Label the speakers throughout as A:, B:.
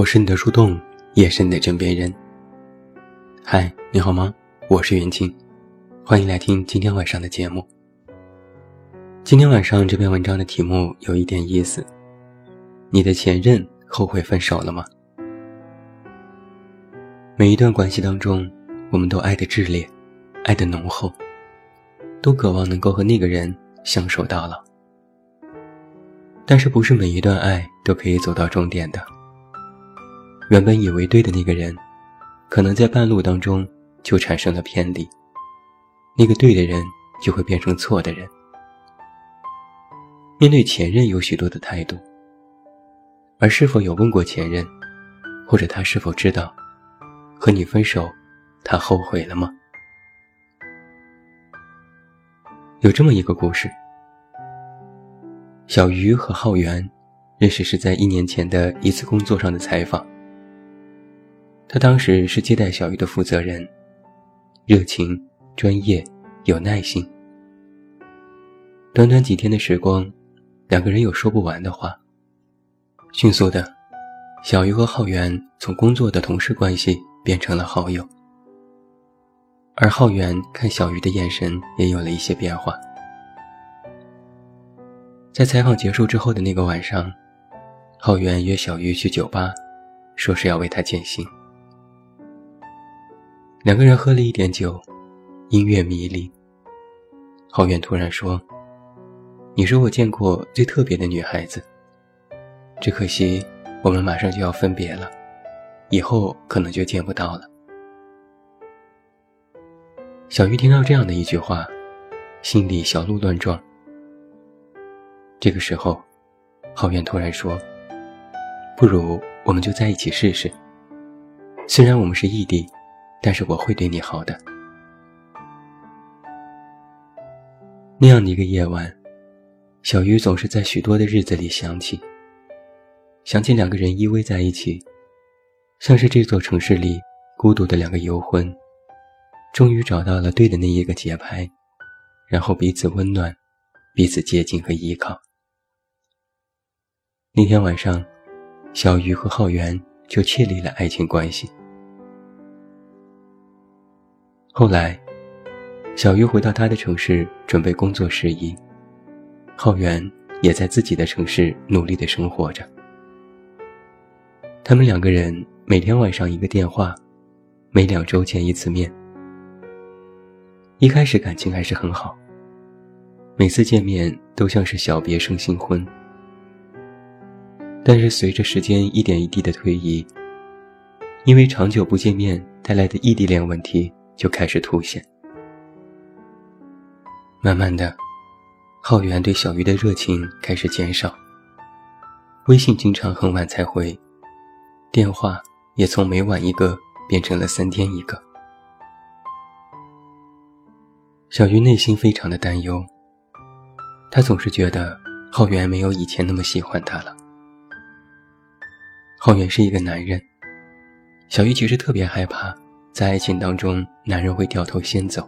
A: 我是你的树洞，也是你的枕边人。嗨，你好吗？我是袁静，欢迎来听今天晚上的节目。今天晚上这篇文章的题目有一点意思：你的前任后悔分手了吗？每一段关系当中，我们都爱的炽烈，爱的浓厚，都渴望能够和那个人相守到老。但是，不是每一段爱都可以走到终点的。原本以为对的那个人，可能在半路当中就产生了偏离。那个对的人就会变成错的人。面对前任有许多的态度，而是否有问过前任，或者他是否知道，和你分手，他后悔了吗？有这么一个故事：小鱼和浩源认识是在一年前的一次工作上的采访。他当时是接待小鱼的负责人，热情、专业、有耐心。短短几天的时光，两个人有说不完的话。迅速的，小鱼和浩源从工作的同事关系变成了好友，而浩源看小鱼的眼神也有了一些变化。在采访结束之后的那个晚上，浩源约小鱼去酒吧，说是要为他减薪。两个人喝了一点酒，音乐迷离。浩远突然说：“你是我见过最特别的女孩子。只可惜我们马上就要分别了，以后可能就见不到了。”小鱼听到这样的一句话，心里小鹿乱撞。这个时候，浩远突然说：“不如我们就在一起试试。虽然我们是异地。”但是我会对你好的。那样的一个夜晚，小鱼总是在许多的日子里想起，想起两个人依偎在一起，像是这座城市里孤独的两个游魂，终于找到了对的那一个节拍，然后彼此温暖，彼此接近和依靠。那天晚上，小鱼和浩源就确立了爱情关系。后来，小鱼回到他的城市准备工作事宜，浩源也在自己的城市努力的生活着。他们两个人每天晚上一个电话，每两周见一次面。一开始感情还是很好，每次见面都像是小别胜新婚。但是随着时间一点一滴的推移，因为长久不见面带来的异地恋问题。就开始凸显。慢慢的，浩源对小鱼的热情开始减少。微信经常很晚才回，电话也从每晚一个变成了三天一个。小鱼内心非常的担忧，他总是觉得浩源没有以前那么喜欢他了。浩源是一个男人，小鱼其实特别害怕。在爱情当中，男人会掉头先走。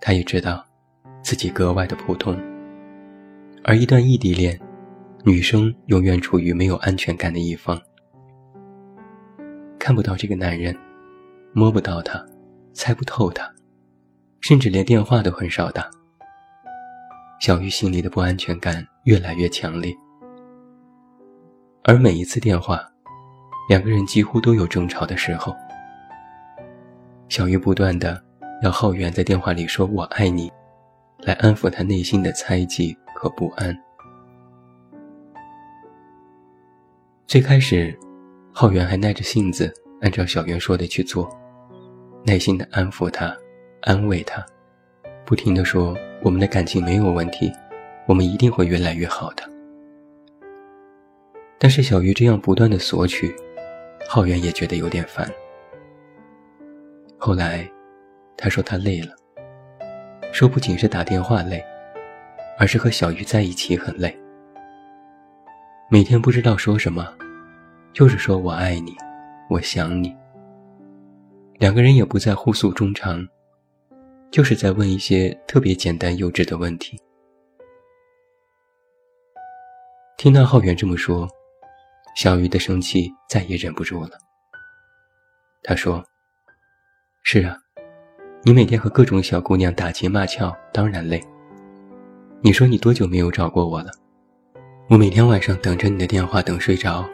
A: 他也知道，自己格外的普通。而一段异地恋，女生永远处于没有安全感的一方，看不到这个男人，摸不到他，猜不透他，甚至连电话都很少打。小玉心里的不安全感越来越强烈，而每一次电话，两个人几乎都有争吵的时候。小鱼不断的要浩源在电话里说“我爱你”，来安抚他内心的猜忌和不安。最开始，浩源还耐着性子按照小圆说的去做，耐心的安抚他，安慰他，不停的说我们的感情没有问题，我们一定会越来越好的。但是小鱼这样不断的索取，浩源也觉得有点烦。后来，他说他累了，说不仅是打电话累，而是和小鱼在一起很累。每天不知道说什么，就是说我爱你，我想你。两个人也不再互诉衷肠，就是在问一些特别简单幼稚的问题。听到浩源这么说，小鱼的生气再也忍不住了。他说：“是啊，你每天和各种小姑娘打情骂俏，当然累。你说你多久没有找过我了？我每天晚上等着你的电话等睡着，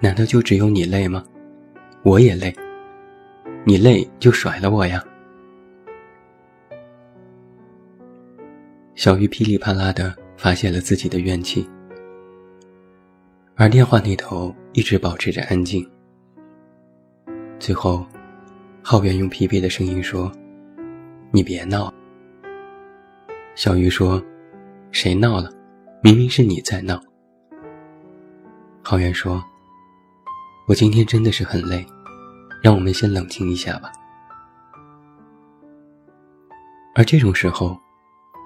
A: 难道就只有你累吗？我也累。你累就甩了我呀。”小鱼噼里啪啦的发泄了自己的怨气。而电话那头一直保持着安静。最后，浩源用疲惫的声音说：“你别闹。”小鱼说：“谁闹了？明明是你在闹。”浩源说：“我今天真的是很累，让我们先冷静一下吧。”而这种时候，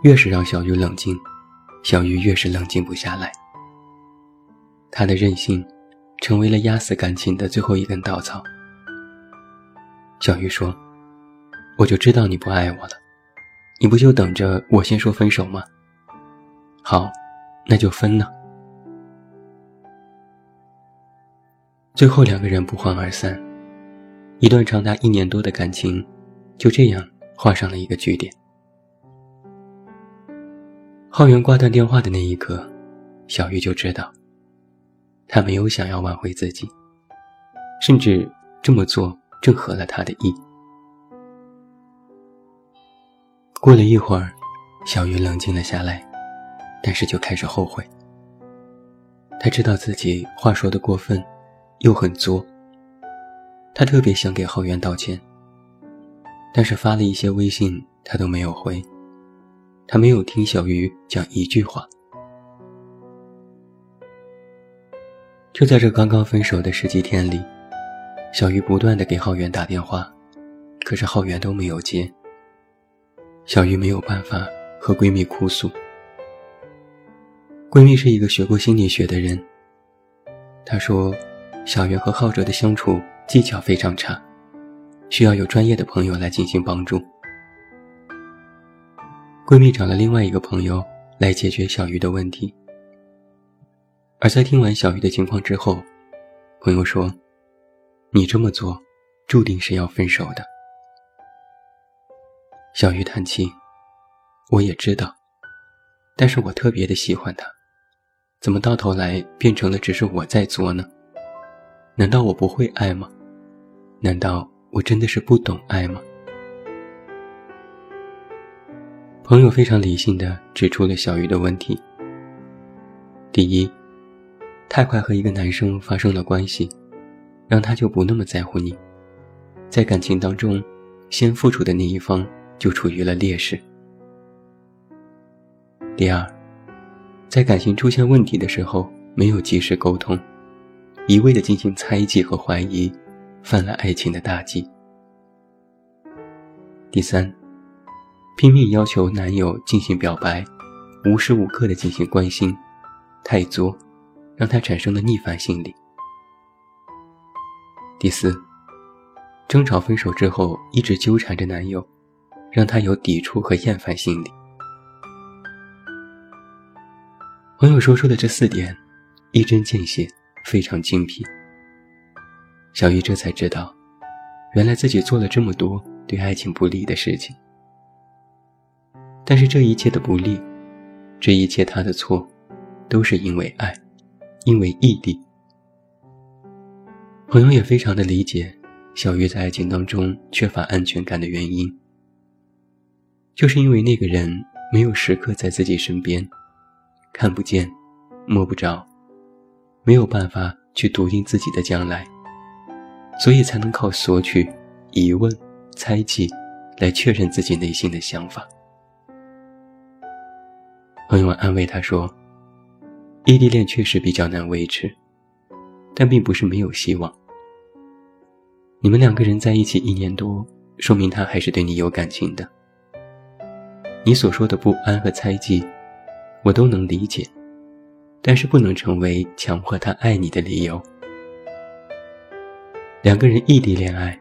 A: 越是让小鱼冷静，小鱼越是冷静不下来。他的任性，成为了压死感情的最后一根稻草。小鱼说：“我就知道你不爱我了，你不就等着我先说分手吗？好，那就分了。”最后两个人不欢而散，一段长达一年多的感情，就这样画上了一个句点。浩源挂断电话的那一刻，小鱼就知道。他没有想要挽回自己，甚至这么做正合了他的意。过了一会儿，小鱼冷静了下来，但是就开始后悔。他知道自己话说的过分，又很作。他特别想给浩源道歉，但是发了一些微信，他都没有回。他没有听小鱼讲一句话。就在这刚刚分手的十几天里，小鱼不断的给浩源打电话，可是浩源都没有接。小鱼没有办法和闺蜜哭诉。闺蜜是一个学过心理学的人，她说，小鱼和浩哲的相处技巧非常差，需要有专业的朋友来进行帮助。闺蜜找了另外一个朋友来解决小鱼的问题。而在听完小鱼的情况之后，朋友说：“你这么做，注定是要分手的。”小鱼叹气：“我也知道，但是我特别的喜欢他，怎么到头来变成了只是我在做呢？难道我不会爱吗？难道我真的是不懂爱吗？”朋友非常理性的指出了小鱼的问题：第一。太快和一个男生发生了关系，让他就不那么在乎你，在感情当中，先付出的那一方就处于了劣势。第二，在感情出现问题的时候没有及时沟通，一味的进行猜忌和怀疑，犯了爱情的大忌。第三，拼命要求男友进行表白，无时无刻的进行关心，太作。让他产生了逆反心理。第四，争吵分手之后一直纠缠着男友，让他有抵触和厌烦心理。朋友说出的这四点，一针见血，非常精辟。小鱼这才知道，原来自己做了这么多对爱情不利的事情。但是这一切的不利，这一切他的错，都是因为爱。因为异地，朋友也非常的理解小鱼在爱情当中缺乏安全感的原因，就是因为那个人没有时刻在自己身边，看不见，摸不着，没有办法去笃定自己的将来，所以才能靠索取、疑问、猜忌来确认自己内心的想法。朋友安慰他说。异地恋确实比较难维持，但并不是没有希望。你们两个人在一起一年多，说明他还是对你有感情的。你所说的不安和猜忌，我都能理解，但是不能成为强迫他爱你的理由。两个人异地恋爱，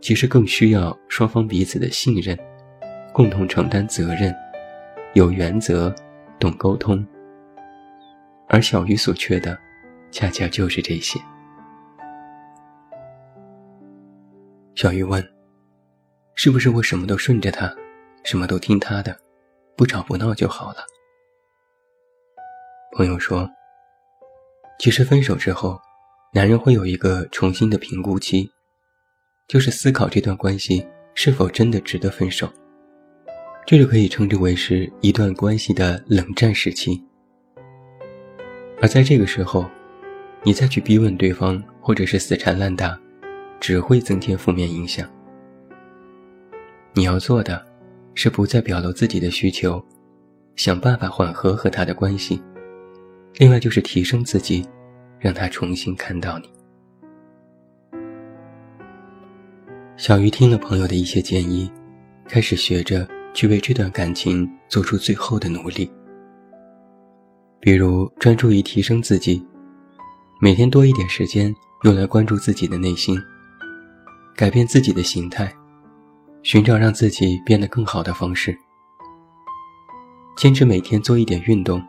A: 其实更需要双方彼此的信任，共同承担责任，有原则，懂沟通。而小鱼所缺的，恰恰就是这些。小鱼问：“是不是我什么都顺着他，什么都听他的，不吵不闹就好了？”朋友说：“其实分手之后，男人会有一个重新的评估期，就是思考这段关系是否真的值得分手。这就可以称之为是一段关系的冷战时期。而在这个时候，你再去逼问对方，或者是死缠烂打。”只会增添负面影响。你要做的，是不再表露自己的需求，想办法缓和和他的关系。另外就是提升自己，让他重新看到你。小鱼听了朋友的一些建议，开始学着去为这段感情做出最后的努力。比如专注于提升自己，每天多一点时间用来关注自己的内心。改变自己的形态，寻找让自己变得更好的方式。坚持每天做一点运动，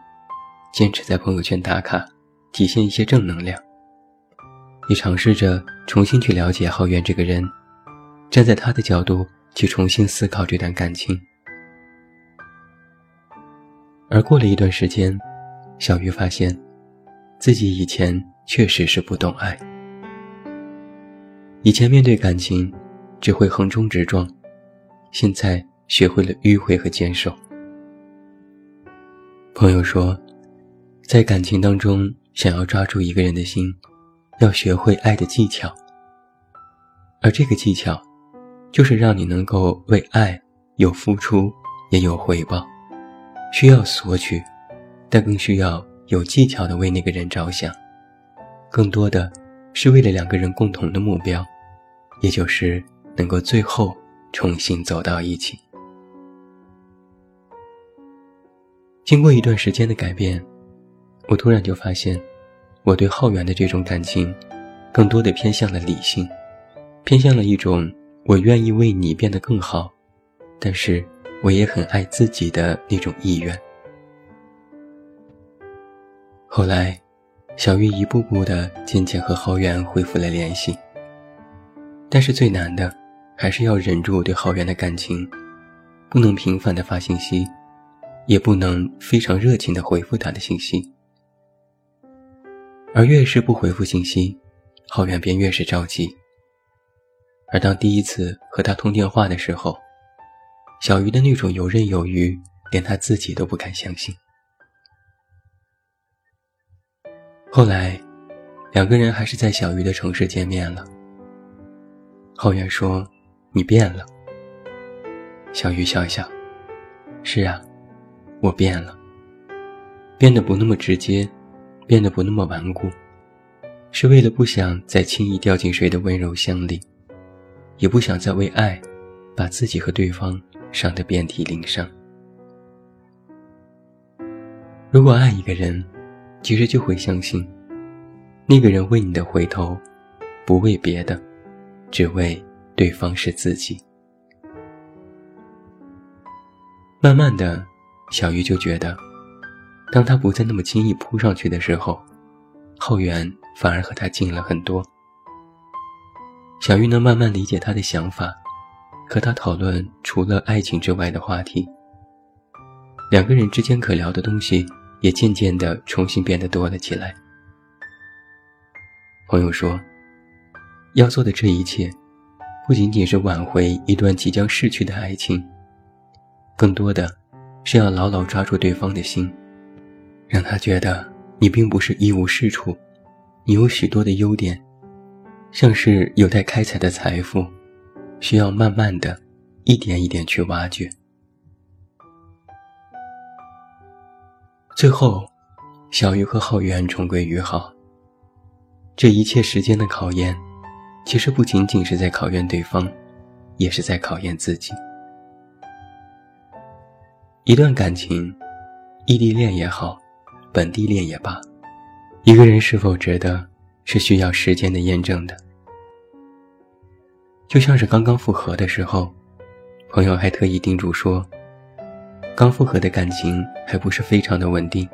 A: 坚持在朋友圈打卡，体现一些正能量。也尝试着重新去了解浩源这个人，站在他的角度去重新思考这段感情。而过了一段时间，小鱼发现，自己以前确实是不懂爱。以前面对感情，只会横冲直撞，现在学会了迂回和坚守。朋友说，在感情当中，想要抓住一个人的心，要学会爱的技巧。而这个技巧，就是让你能够为爱有付出，也有回报，需要索取，但更需要有技巧的为那个人着想，更多的是为了两个人共同的目标。也就是能够最后重新走到一起。经过一段时间的改变，我突然就发现，我对浩源的这种感情，更多的偏向了理性，偏向了一种我愿意为你变得更好，但是我也很爱自己的那种意愿。后来，小玉一步步的渐渐和浩源恢复了联系。但是最难的，还是要忍住对浩源的感情，不能频繁的发信息，也不能非常热情的回复他的信息。而越是不回复信息，浩源便越是着急。而当第一次和他通电话的时候，小鱼的那种游刃有余，连他自己都不敢相信。后来，两个人还是在小鱼的城市见面了。浩源说：“你变了。”小鱼笑笑：“是啊，我变了，变得不那么直接，变得不那么顽固，是为了不想再轻易掉进谁的温柔乡里，也不想再为爱，把自己和对方伤得遍体鳞伤。如果爱一个人，其实就会相信，那个人为你的回头，不为别的。”只为对方是自己。慢慢的，小鱼就觉得，当他不再那么轻易扑上去的时候，浩源反而和他近了很多。小鱼能慢慢理解他的想法，和他讨论除了爱情之外的话题。两个人之间可聊的东西也渐渐的重新变得多了起来。朋友说。要做的这一切，不仅仅是挽回一段即将逝去的爱情，更多的是要牢牢抓住对方的心，让他觉得你并不是一无是处，你有许多的优点，像是有待开采的财富，需要慢慢的一点一点去挖掘。最后，小鱼和浩源重归于好。这一切时间的考验。其实不仅仅是在考验对方，也是在考验自己。一段感情，异地恋也好，本地恋也罢，一个人是否值得，是需要时间的验证的。就像是刚刚复合的时候，朋友还特意叮嘱说，刚复合的感情还不是非常的稳定，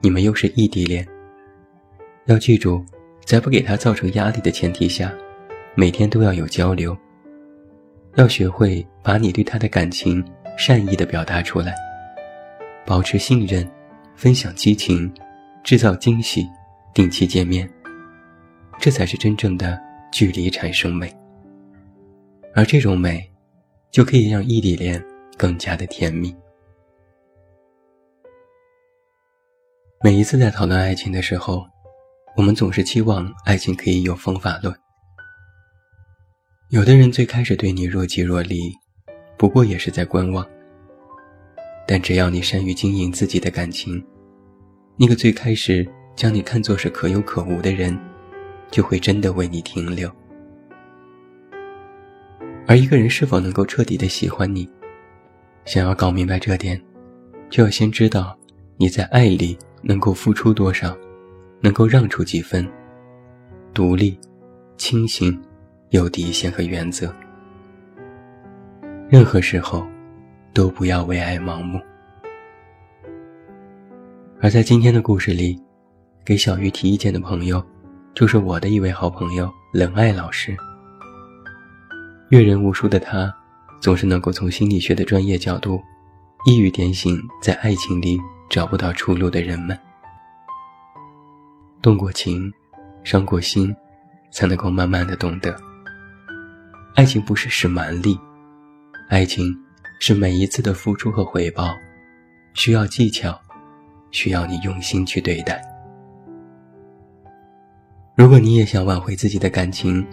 A: 你们又是异地恋，要记住，在不给他造成压力的前提下，每天都要有交流。要学会把你对他的感情善意的表达出来，保持信任，分享激情，制造惊喜，定期见面，这才是真正的距离产生美。而这种美，就可以让异地恋更加的甜蜜。每一次在讨论爱情的时候，我们总是期望爱情可以有方法论。有的人最开始对你若即若离，不过也是在观望。但只要你善于经营自己的感情，那个最开始将你看作是可有可无的人，就会真的为你停留。而一个人是否能够彻底的喜欢你，想要搞明白这点，就要先知道你在爱里能够付出多少，能够让出几分，独立，清醒。有底线和原则，任何时候都不要为爱盲目。而在今天的故事里，给小玉提意见的朋友，就是我的一位好朋友冷爱老师。阅人无数的他，总是能够从心理学的专业角度，一语点醒在爱情里找不到出路的人们。动过情，伤过心，才能够慢慢的懂得。爱情不是使蛮力，爱情是每一次的付出和回报，需要技巧，需要你用心去对待。如果你也想挽回自己的感情，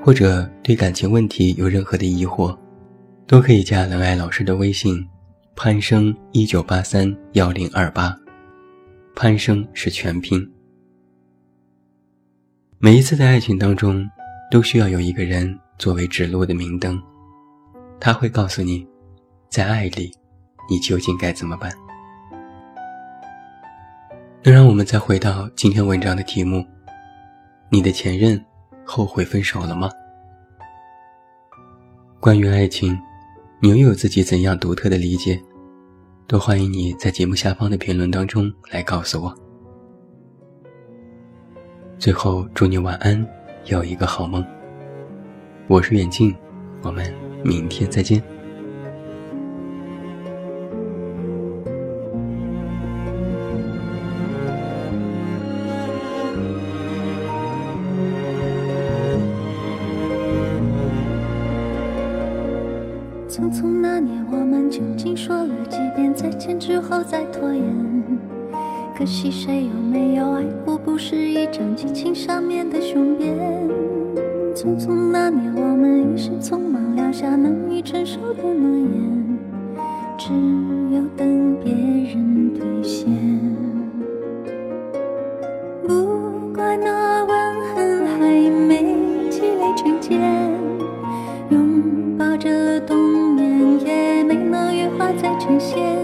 A: 或者对感情问题有任何的疑惑，都可以加冷爱老师的微信：潘生一九八三幺零二八，潘生是全拼。每一次在爱情当中，都需要有一个人。作为指路的明灯，他会告诉你，在爱里，你究竟该怎么办。那让我们再回到今天文章的题目：你的前任后悔分手了吗？关于爱情，你又有自己怎样独特的理解？都欢迎你在节目下方的评论当中来告诉我。最后，祝你晚安，有一个好梦。我是远近，我们明天再见。
B: 匆匆那年，我们一时匆忙撂下难以承受的诺言，只有等别人兑现。不怪那吻痕还没积累成茧，拥抱着冬眠也没能羽化再成仙。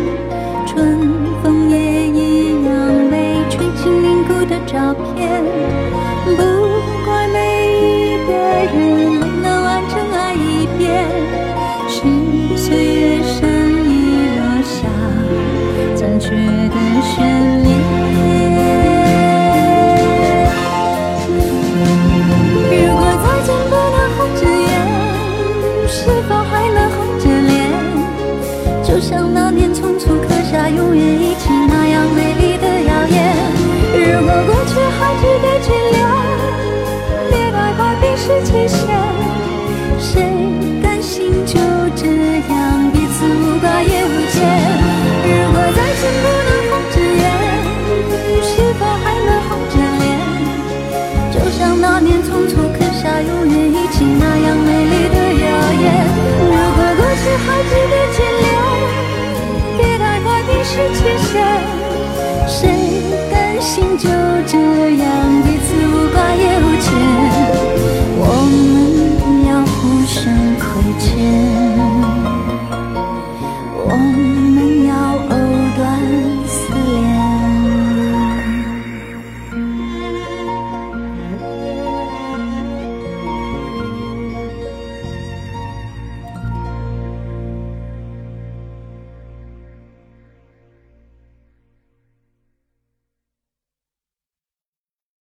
B: 觉得